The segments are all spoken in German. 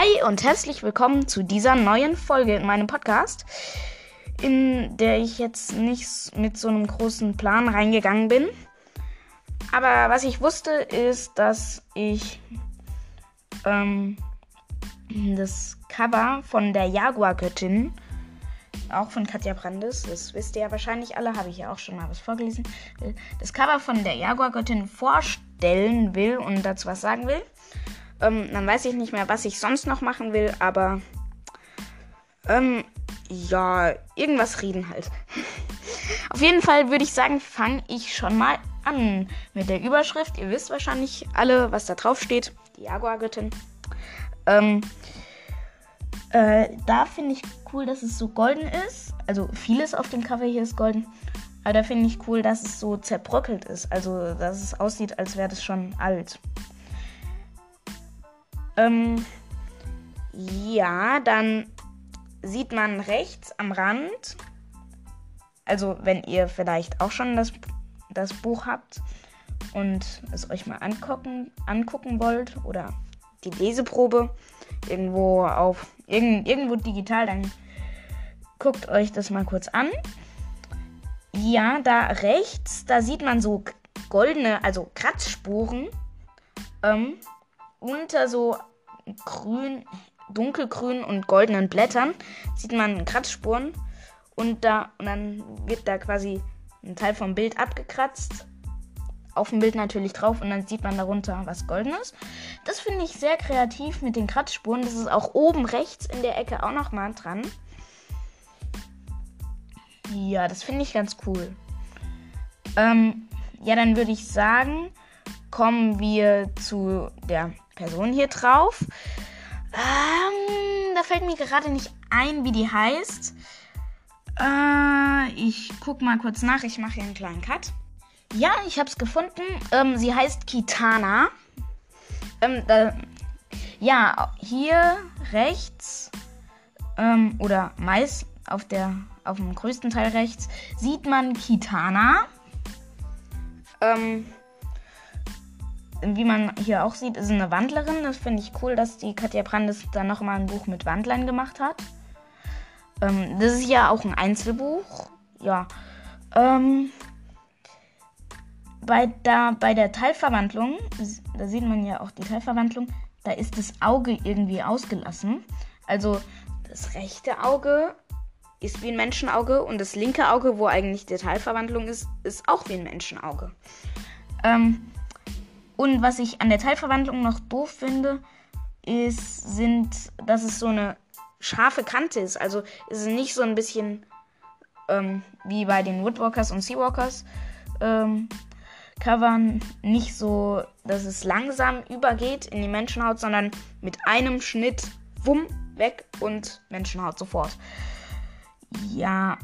Hi und herzlich willkommen zu dieser neuen Folge in meinem Podcast, in der ich jetzt nicht mit so einem großen Plan reingegangen bin. Aber was ich wusste, ist, dass ich ähm, das Cover von der Jaguar-Göttin, auch von Katja Brandes, das wisst ihr ja wahrscheinlich alle, habe ich ja auch schon mal was vorgelesen, das Cover von der Jaguar-Göttin vorstellen will und dazu was sagen will. Ähm, dann weiß ich nicht mehr, was ich sonst noch machen will, aber ähm, ja, irgendwas reden halt. Auf jeden Fall würde ich sagen, fange ich schon mal an mit der Überschrift. Ihr wisst wahrscheinlich alle, was da drauf steht. Die Jaguar-Göttin. Ähm, äh, da finde ich cool, dass es so golden ist. Also vieles auf dem Cover hier ist golden. Aber da finde ich cool, dass es so zerbröckelt ist. Also, dass es aussieht, als wäre das schon alt. Ähm, ja, dann sieht man rechts am Rand, also wenn ihr vielleicht auch schon das, das Buch habt und es euch mal angucken, angucken wollt oder die Leseprobe irgendwo auf irgend, irgendwo digital, dann guckt euch das mal kurz an. Ja, da rechts, da sieht man so goldene, also Kratzspuren ähm, unter so grün, dunkelgrün und goldenen Blättern sieht man Kratzspuren und da und dann wird da quasi ein Teil vom Bild abgekratzt. Auf dem Bild natürlich drauf und dann sieht man darunter was Goldenes. Das finde ich sehr kreativ mit den Kratzspuren. Das ist auch oben rechts in der Ecke auch nochmal dran. Ja, das finde ich ganz cool. Ähm, ja, dann würde ich sagen, kommen wir zu der Person hier drauf. Ähm, da fällt mir gerade nicht ein, wie die heißt. Äh, ich guck mal kurz nach. Ich mache hier einen kleinen Cut. Ja, ich habe es gefunden. Ähm, sie heißt Kitana. Ähm, da, ja, hier rechts ähm, oder meist auf der auf dem größten Teil rechts sieht man Kitana. Ähm, wie man hier auch sieht, ist eine Wandlerin. Das finde ich cool, dass die Katja Brandes da nochmal ein Buch mit Wandlern gemacht hat. Ähm, das ist ja auch ein Einzelbuch. Ja. Ähm, bei, da, bei der Teilverwandlung, da sieht man ja auch die Teilverwandlung, da ist das Auge irgendwie ausgelassen. Also das rechte Auge ist wie ein Menschenauge und das linke Auge, wo eigentlich die Teilverwandlung ist, ist auch wie ein Menschenauge. Ähm, und was ich an der Teilverwandlung noch doof finde, ist, sind, dass es so eine scharfe Kante ist. Also ist es nicht so ein bisschen ähm, wie bei den Woodwalkers und Seawalkers ähm, Covern nicht so, dass es langsam übergeht in die Menschenhaut, sondern mit einem Schnitt, wumm, weg und Menschenhaut sofort. Ja,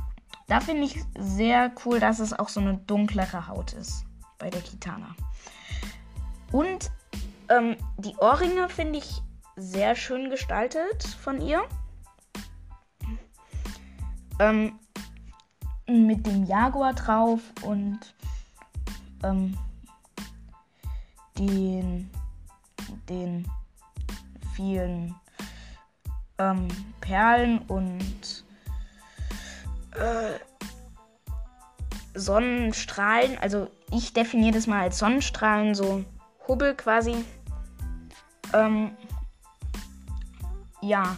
da finde ich sehr cool, dass es auch so eine dunklere Haut ist bei der Kitana. Und ähm, die Ohrringe finde ich sehr schön gestaltet von ihr. Ähm, mit dem Jaguar drauf und ähm, den, den vielen ähm, Perlen und äh, Sonnenstrahlen. Also ich definiere das mal als Sonnenstrahlen, so Hubbel quasi. Ähm, ja,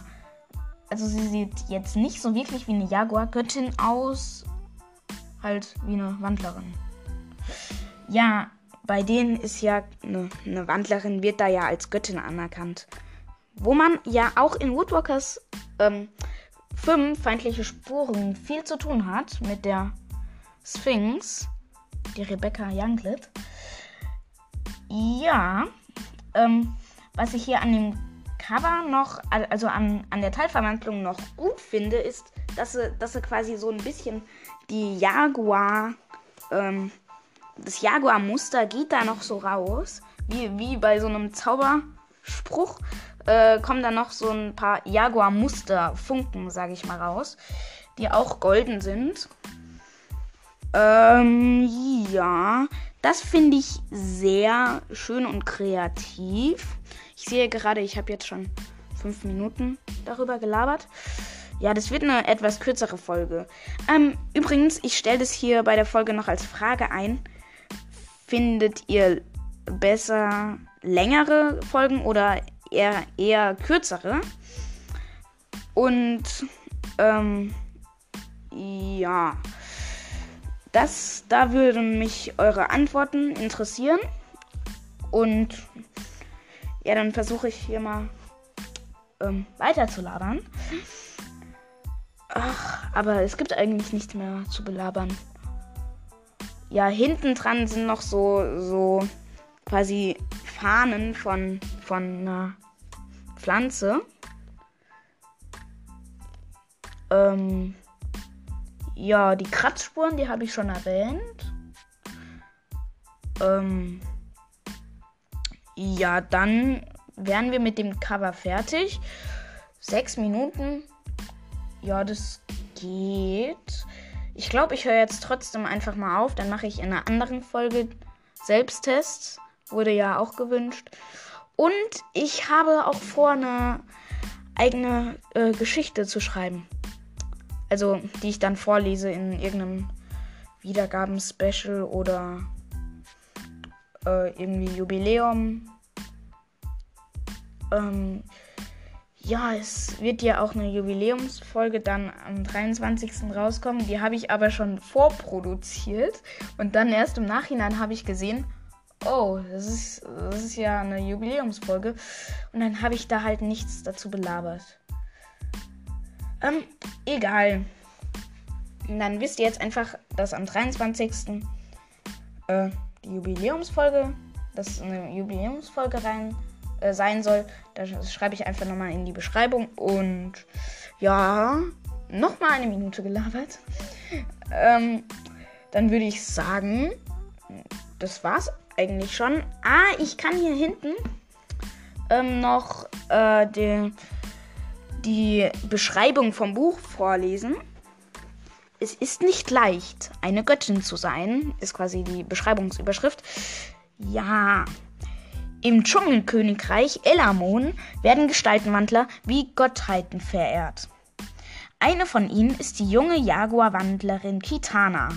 also sie sieht jetzt nicht so wirklich wie eine Jaguar-Göttin aus, halt wie eine Wandlerin. Ja, bei denen ist ja eine, eine, Wandlerin wird da ja als Göttin anerkannt. Wo man ja auch in Woodwalkers ähm, 5 feindliche Spuren viel zu tun hat mit der Sphinx, die Rebecca Younglid. Ja, ähm, was ich hier an dem Cover noch, also an, an der Teilverwandlung noch gut finde, ist, dass sie, dass sie quasi so ein bisschen die Jaguar, ähm, das Jaguar-Muster geht da noch so raus. Wie, wie bei so einem Zauberspruch äh, kommen da noch so ein paar Jaguar-Muster, Funken, sage ich mal, raus, die auch golden sind. Ähm, ja, das finde ich sehr schön und kreativ. Ich sehe gerade, ich habe jetzt schon fünf Minuten darüber gelabert. Ja, das wird eine etwas kürzere Folge. Ähm, übrigens, ich stelle das hier bei der Folge noch als Frage ein. Findet ihr besser längere Folgen oder eher, eher kürzere? Und ähm, ja, das, da würden mich eure Antworten interessieren. Und ja, dann versuche ich hier mal ähm, weiterzulabern. Ach, aber es gibt eigentlich nichts mehr zu belabern. Ja, hinten dran sind noch so, so quasi Fahnen von, von einer Pflanze. Ähm, ja, die Kratzspuren, die habe ich schon erwähnt. Ähm, ja, dann wären wir mit dem Cover fertig. Sechs Minuten ja, das geht. Ich glaube, ich höre jetzt trotzdem einfach mal auf. Dann mache ich in einer anderen Folge Selbsttests. Wurde ja auch gewünscht. Und ich habe auch vor, eine eigene äh, Geschichte zu schreiben. Also, die ich dann vorlese in irgendeinem Wiedergaben-Special oder äh, irgendwie Jubiläum. Ähm, ja, es wird ja auch eine Jubiläumsfolge dann am 23. rauskommen. Die habe ich aber schon vorproduziert. Und dann erst im Nachhinein habe ich gesehen, oh, das ist, das ist ja eine Jubiläumsfolge. Und dann habe ich da halt nichts dazu belabert. Ähm, egal. Dann wisst ihr jetzt einfach, dass am 23. Äh, die Jubiläumsfolge, dass eine Jubiläumsfolge rein äh, sein soll. Das schreibe ich einfach nochmal in die Beschreibung. Und ja, nochmal eine Minute gelabert. Ähm, dann würde ich sagen, das war's eigentlich schon. Ah, ich kann hier hinten ähm, noch äh, die, die Beschreibung vom Buch vorlesen. Es ist nicht leicht, eine Göttin zu sein, ist quasi die Beschreibungsüberschrift. Ja, im Dschungelkönigreich Elamon werden Gestaltenwandler wie Gottheiten verehrt. Eine von ihnen ist die junge Jaguarwandlerin Kitana.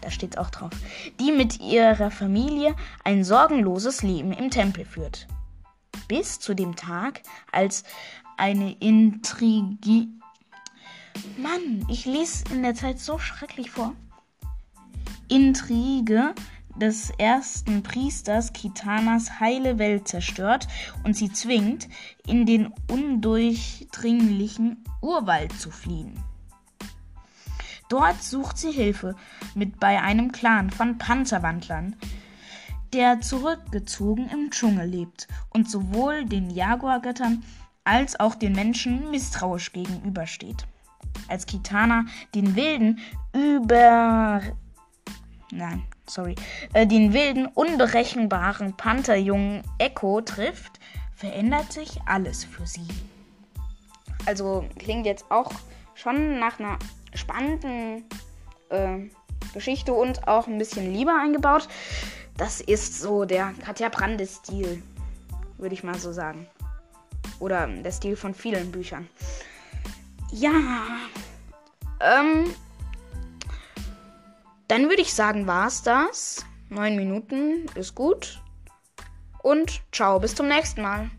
Da steht auch drauf. Die mit ihrer Familie ein sorgenloses Leben im Tempel führt. Bis zu dem Tag, als eine Intrigi. Mann, ich lese in der Zeit so schrecklich vor. Intrige des ersten Priesters Kitanas heile Welt zerstört und sie zwingt, in den undurchdringlichen Urwald zu fliehen. Dort sucht sie Hilfe mit bei einem Clan von Panzerwandlern, der zurückgezogen im Dschungel lebt und sowohl den Jaguargöttern als auch den Menschen misstrauisch gegenübersteht. Als Kitana den wilden über nein, sorry, äh, den wilden, unberechenbaren Pantherjungen Echo trifft, verändert sich alles für sie. Also klingt jetzt auch schon nach einer spannenden äh, Geschichte und auch ein bisschen Liebe eingebaut. Das ist so der Katja Brande-Stil, würde ich mal so sagen. Oder der Stil von vielen Büchern. Ja. Ähm, dann würde ich sagen, war es das. Neun Minuten ist gut. Und ciao, bis zum nächsten Mal.